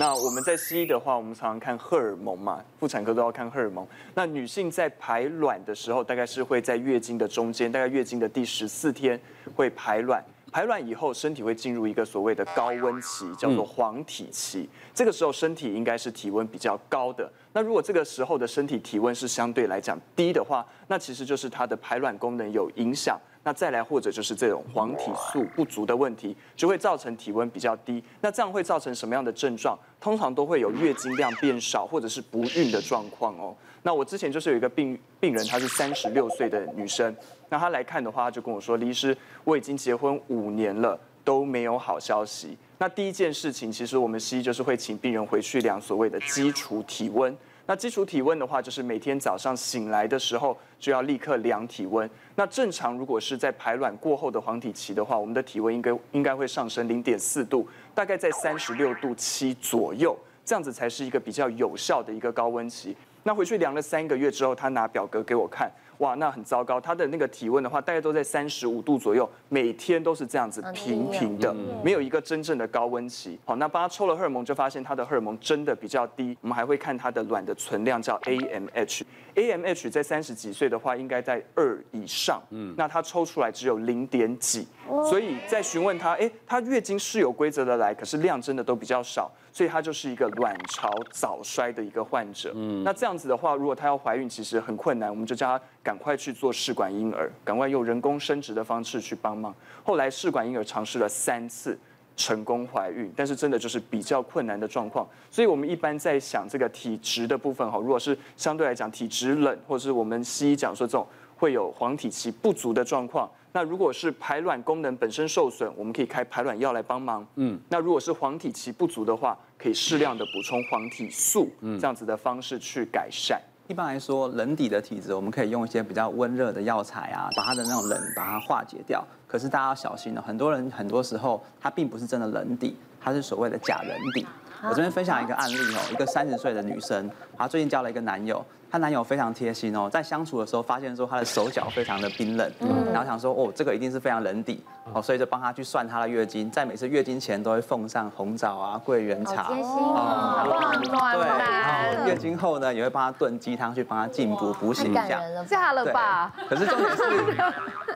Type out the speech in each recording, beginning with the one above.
那我们在西医的话，我们常常看荷尔蒙嘛，妇产科都要看荷尔蒙。那女性在排卵的时候，大概是会在月经的中间，大概月经的第十四天会排卵。排卵以后，身体会进入一个所谓的高温期，叫做黄体期。这个时候，身体应该是体温比较高的。那如果这个时候的身体体温是相对来讲低的话，那其实就是它的排卵功能有影响。那再来，或者就是这种黄体素不足的问题，就会造成体温比较低。那这样会造成什么样的症状？通常都会有月经量变少，或者是不孕的状况哦。那我之前就是有一个病病人，她是三十六岁的女生，那她来看的话，她就跟我说：“李医师，我已经结婚五年了，都没有好消息。”那第一件事情，其实我们西医就是会请病人回去量所谓的基础体温。那基础体温的话，就是每天早上醒来的时候就要立刻量体温。那正常如果是在排卵过后的黄体期的话，我们的体温应该应该会上升零点四度，大概在三十六度七左右，这样子才是一个比较有效的一个高温期。那回去量了三个月之后，他拿表格给我看，哇，那很糟糕，他的那个体温的话，大概都在三十五度左右，每天都是这样子平平的，没有一个真正的高温期。好，那帮他抽了荷尔蒙，就发现他的荷尔蒙真的比较低。我们还会看他的卵的存量，叫 AMH，AMH 在三十几岁的话，应该在二以上。嗯，那他抽出来只有零点几，所以在询问他，哎，他月经是有规则的来，可是量真的都比较少。所以她就是一个卵巢早衰的一个患者。嗯，那这样子的话，如果她要怀孕，其实很困难，我们就叫她赶快去做试管婴儿，赶快用人工生殖的方式去帮忙。后来试管婴儿尝试了三次，成功怀孕，但是真的就是比较困难的状况。所以我们一般在想这个体质的部分哈，如果是相对来讲体质冷，或者是我们西医讲说这种会有黄体期不足的状况。那如果是排卵功能本身受损，我们可以开排卵药来帮忙。嗯，那如果是黄体期不足的话，可以适量的补充黄体素，嗯，这样子的方式去改善。一般来说，冷底的体质，我们可以用一些比较温热的药材啊，把它的那种冷把它化解掉。可是大家要小心了，很多人很多时候它并不是真的冷底，它是所谓的假冷底。我这边分享一个案例哦，一个三十岁的女生，她最近交了一个男友。她男友非常贴心哦，在相处的时候发现说她的手脚非常的冰冷，然后想说哦，这个一定是非常冷底哦，所以就帮她去算她的月经，在每次月经前都会奉上红枣啊、桂圆茶，贴心哦，暖暖。对，然后月经后呢，也会帮她炖鸡汤去帮她进补补血一下，嫁了吧？可是重点是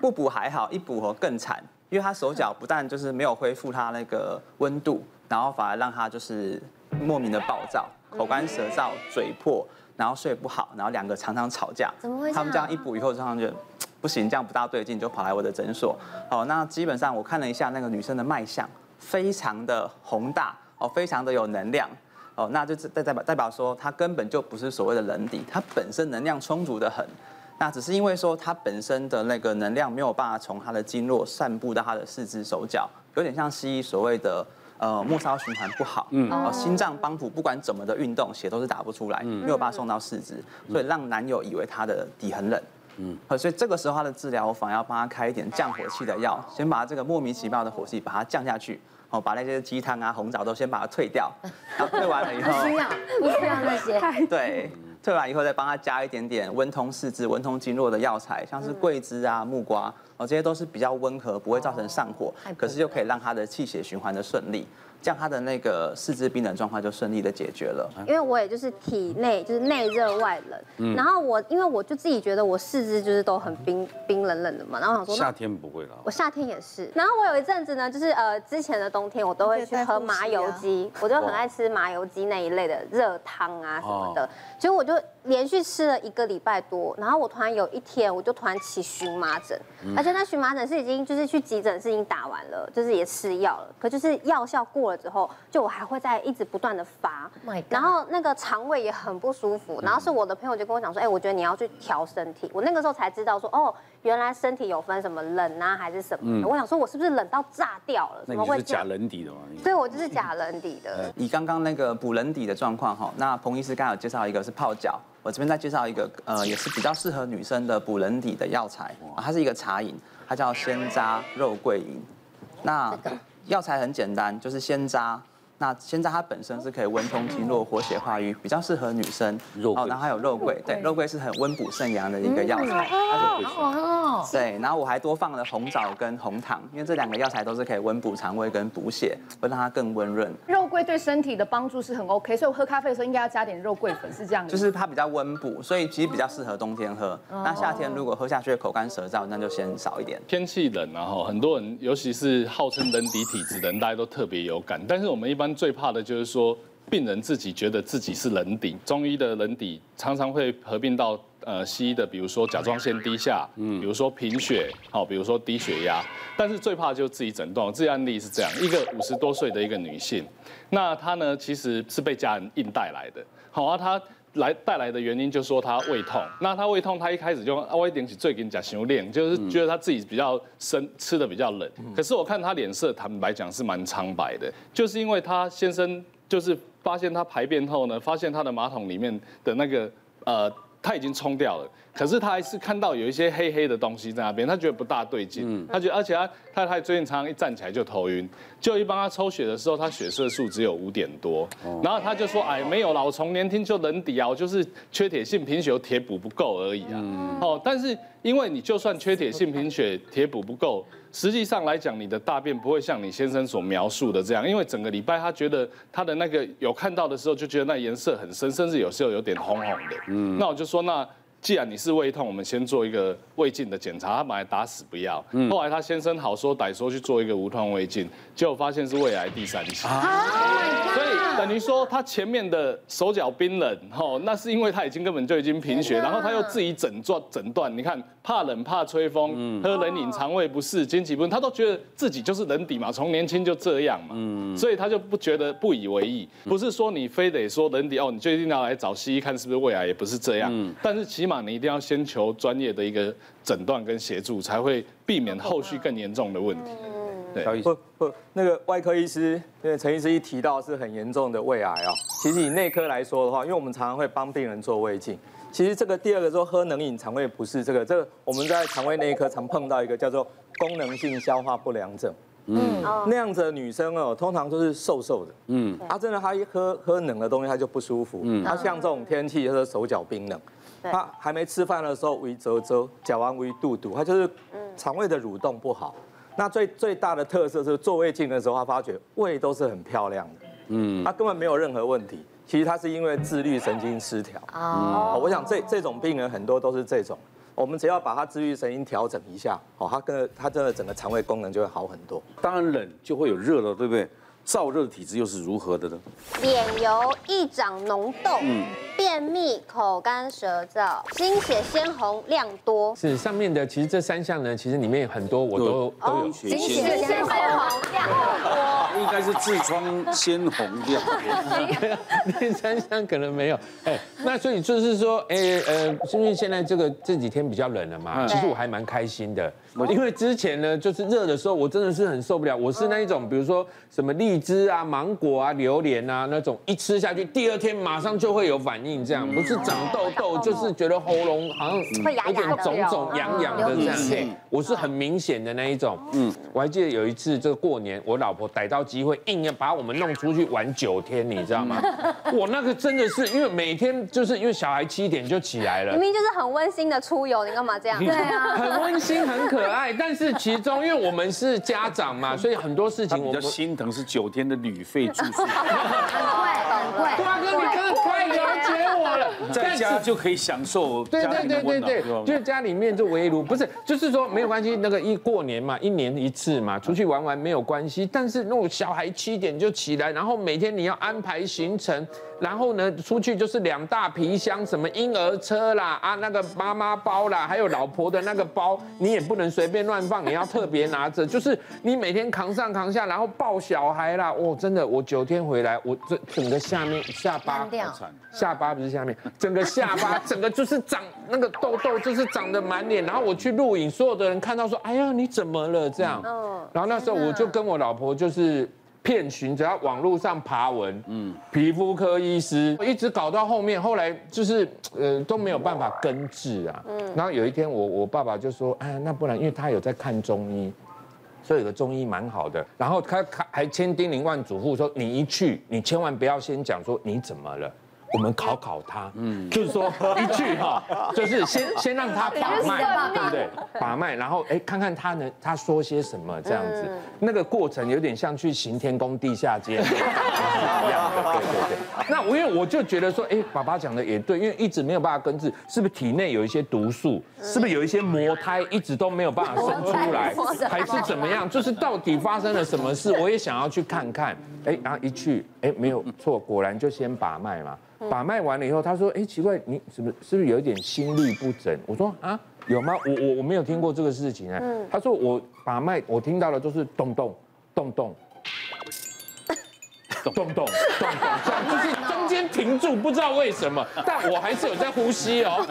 不补还好，一补哦更惨，因为她手脚不但就是没有恢复她那个温度，然后反而让她就是莫名的暴躁，口干舌燥，嘴破。然后睡不好，然后两个常常吵架。怎么会？他们这样一补以后，常常就 不行，这样不大对劲，就跑来我的诊所。哦，那基本上我看了一下那个女生的脉象，非常的宏大，哦，非常的有能量。哦，那就是代代表代表说，她根本就不是所谓的人底，她本身能量充足的很。那只是因为说她本身的那个能量没有办法从她的经络散布到她的四肢手脚，有点像西医所谓的。呃，末梢循环不好，嗯，哦，心脏帮浦不管怎么的运动，血都是打不出来，没有办法送到四肢，所以让男友以为他的底很冷，嗯，所以这个时候他的治疗，我反而要帮他开一点降火气的药，先把这个莫名其妙的火气把它降下去，哦，把那些鸡汤啊、红枣都先把它退掉，然后退完了以后，不需要，不需要那些，对，退完以后再帮他加一点点温通四肢、温通经络的药材，像是桂枝啊、木瓜。哦，这些都是比较温和，不会造成上火，可是又可以让他的气血循环的顺利，这样他的那个四肢冰冷状况就顺利的解决了。因为我也就是体内就是内热外冷，然后我因为我就自己觉得我四肢就是都很冰冰冷冷的嘛，然后我想说夏天不会了，我夏天也是。然后我有一阵子呢，就是呃之前的冬天我都会去喝麻油鸡，我就很爱吃麻油鸡那一类的热汤啊什么的，结果我就连续吃了一个礼拜多，然后我突然有一天我就突然起荨麻疹，而且。那荨麻疹是已经就是去急诊是已经打完了，就是也吃药了，可就是药效过了之后，就我还会再一直不断的发，然后那个肠胃也很不舒服，然后是我的朋友就跟我讲说，哎，我觉得你要去调身体，我那个时候才知道说，哦，原来身体有分什么冷啊还是什么，我想说我是不是冷到炸掉了？怎么会假冷底的吗？对，我就是假冷底的。以刚刚那个补冷底的状况哈，那彭医师刚刚有介绍一个是泡脚。我这边再介绍一个，呃，也是比较适合女生的补人底的药材，它是一个茶饮，它叫鲜渣肉桂饮。那药材很简单，就是鲜渣，那现在它本身是可以温通经络、活血化瘀，比较适合女生。肉桂哦，然后还有肉桂，对，肉桂是很温补肾阳的一个药材。它是哦，对，然后我还多放了红枣跟红糖，因为这两个药材都是可以温补肠胃跟补血，会让它更温润。肉桂对身体的帮助是很 OK，所以我喝咖啡的时候应该要加点肉桂粉，是这样的。就是它比较温补，所以其实比较适合冬天喝。那夏天如果喝下去口干舌燥，那就先少一点。天气冷，然后很多人，尤其是号称冷底体质的人，大家都特别有感。但是我们一般最怕的就是说，病人自己觉得自己是人底。中医的人底常常会合并到呃西医的，比如说甲状腺低下，嗯，比如说贫血，好，比如说低血压。但是最怕就是自己诊断。我自己案例是这样，一个五十多岁的一个女性，那她呢其实是被家人硬带来的，好啊，她。来带来的原因就是说他胃痛，那他胃痛，他一开始就啊，我一点起最近讲修炼，就是觉得他自己比较生吃的比较冷，可是我看他脸色，坦白讲是蛮苍白的，就是因为他先生就是发现他排便后呢，发现他的马桶里面的那个呃。他已经冲掉了，可是他还是看到有一些黑黑的东西在那边，他觉得不大对劲。他觉得，而且他太太最近常常一站起来就头晕，就一帮他抽血的时候，他血色素只有五点多，然后他就说：“哎，没有啦，我从年轻就冷底啊，我就是缺铁性贫血，铁补不够而已啊。”哦，但是因为你就算缺铁性贫血，铁补不够。实际上来讲，你的大便不会像你先生所描述的这样，因为整个礼拜他觉得他的那个有看到的时候，就觉得那颜色很深，甚至有时候有点红红的。嗯，那我就说，那既然你是胃痛，我们先做一个胃镜的检查。他本来打死不要，后来他先生好说歹说去做一个无痛胃镜，结果发现是胃癌第三期。所以等于说他前面的手脚冰冷，吼，那是因为他已经根本就已经贫血，然后他又自己诊断诊断，你看怕冷怕吹风，喝冷饮肠胃不适，经期不顺，他都觉得自己就是人底嘛，从年轻就这样嘛，所以他就不觉得不以为意，不是说你非得说人底哦，你就一定要来找西医看是不是胃癌，也不是这样，但是起码你一定要先求专业的一个诊断跟协助，才会避免后续更严重的问题。对，不不，那个外科医师，因为陈医师一提到是很严重的胃癌啊，其实以内科来说的话，因为我们常常会帮病人做胃镜，其实这个第二个说喝冷饮肠胃不适，这个这个我们在肠胃内科常碰到一个叫做功能性消化不良症，嗯，那样子的女生哦，通常都是瘦瘦的，嗯，她真的她一喝喝冷的东西她就不舒服，嗯，她像这种天气就是手脚冰冷，她还没吃饭的时候胃则则，嚼完胃肚肚，他就是肠胃的蠕动不好。那最最大的特色是做胃镜的时候，他发觉胃都是很漂亮的，嗯，他根本没有任何问题。其实他是因为自律神经失调。哦，我想这这种病人很多都是这种，我们只要把他自律神经调整一下，哦，他跟他真的整个肠胃功能就会好很多。当然冷就会有热了，对不对？燥热体质又是如何的呢？脸油易长脓痘，嗯，便秘、口干舌燥、经血鲜红量多。是上面的，其实这三项呢，其实里面很多我都都有。经血鲜红量多，应该是痔疮鲜红量多。那三项可能没有。哎，那所以就是说，哎呃，因为现在这个这几天比较冷了嘛，其实我还蛮开心的。因为之前呢，就是热的时候，我真的是很受不了。我是那一种，比如说什么荔枝啊、芒果啊、榴莲啊那种，一吃下去，第二天马上就会有反应，这样不是长痘痘，就是觉得喉咙好像有点肿肿、痒痒的这样。我是很明显的那一种。嗯，我还记得有一次这个过年，我老婆逮到机会，硬要把我们弄出去玩九天，你知道吗？我那个真的是因为每天就是因为小孩七点就起来了，明明就是很温馨的出游，你干嘛这样？对啊，很温馨，很可。可爱，但是其中因为我们是家长嘛，所以很多事情我比较心疼是九天的旅费住宿。很贵，很贵。瓜哥，你真的太了解我了。在家就可以享受。对对对对对，就是家里面就围炉，不是，就是说没有关系。那个一过年嘛，一年一次嘛，出去玩玩没有关系。但是那种小孩七点就起来，然后每天你要安排行程。然后呢，出去就是两大皮箱，什么婴儿车啦，啊，那个妈妈包啦，还有老婆的那个包，你也不能随便乱放，你要特别拿着。就是你每天扛上扛下，然后抱小孩啦，哦，真的，我九天回来，我这整个下面下巴，下巴不是下面，整个下巴整个就是长那个痘痘，就是长得满脸。然后我去录影，所有的人看到说，哎呀，你怎么了？这样。然后那时候我就跟我老婆就是。遍寻，只要网络上爬文，嗯，皮肤科医师，我一直搞到后面，后来就是呃都没有办法根治啊。嗯，然后有一天我我爸爸就说，哎，那不然，因为他有在看中医，所以有个中医蛮好的，然后他还千叮咛万嘱咐说，你一去，你千万不要先讲说你怎么了。我们考考他，嗯，就是说一句哈，就是先先让他把脉，对不对？把脉，然后哎，看看他能他说些什么这样子，那个过程有点像去行天宫地下街 一样。的，对对对。那我因为我就觉得说，哎，爸爸讲的也对，因为一直没有办法根治，是不是体内有一些毒素？是不是有一些魔胎一直都没有办法生出来，还是怎么样？就是到底发生了什么事？我也想要去看看。哎，然后一去，哎，没有错，果然就先把脉嘛。把脉完了以后，他说：“哎，奇怪，你是不是是不是有一点心律不整？”我说：“啊，有吗？我我我没有听过这个事情啊。”他说：“我把脉，我听到的都是咚咚咚咚。”咚咚咚咚，这样就是中间停住，不知道为什么，但我还是有在呼吸哦，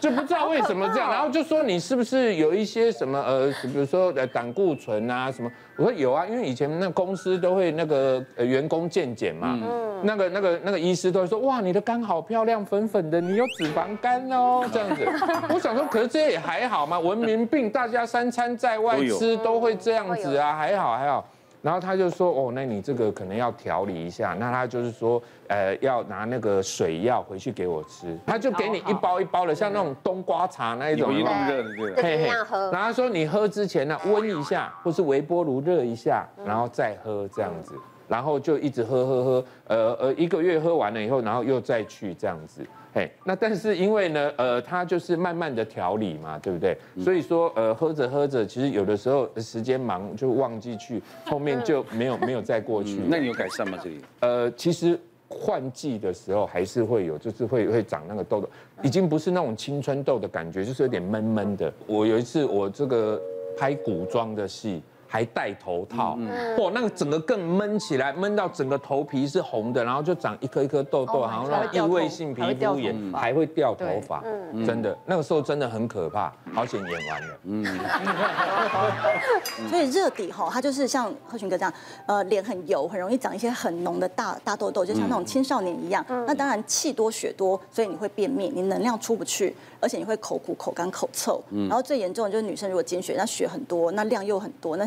就不知道为什么这样，然后就说你是不是有一些什么呃，比如说呃胆固醇啊什么？我说有啊，因为以前那公司都会那个呃员工健检嘛，那个那个那个医师都会说哇你的肝好漂亮，粉粉的，你有脂肪肝哦这样子。我想说，可是这也还好嘛，文明病大家三餐在外吃都会这样子啊，还好还好。然后他就说，哦，那你这个可能要调理一下。那他就是说，呃，要拿那个水药回去给我吃。他就给你一包一包的，像那种冬瓜茶那一种，一样热的对。嘿嘿。然后他说你喝之前呢，温一下，或是微波炉热一下，然后再喝这样子。然后就一直喝喝喝，呃呃，一个月喝完了以后，然后又再去这样子。嘿，那但是因为呢，呃，他就是慢慢的调理嘛，对不对？所以说，呃，喝着喝着，其实有的时候时间忙就忘记去，后面就没有没有再过去。那你有改善吗？这里？呃，其实换季的时候还是会有，就是会会长那个痘痘，已经不是那种青春痘的感觉，就是有点闷闷的。我有一次我这个拍古装的戏。还戴头套，哇，那个整个更闷起来，闷到整个头皮是红的，然后就长一颗一颗痘痘，然后那种异位性皮肤炎，还会掉头发，真的，那个时候真的很可怕，好险演完了。嗯，所以热底吼，它就是像贺群哥这样，呃，脸很油，很容易长一些很浓的大大痘痘，就像那种青少年一样。那当然气多血多，所以你会便秘，你能量出不去，而且你会口苦、口干、口臭。然后最严重的就是女生如果经血，那血很多，那量又很多，那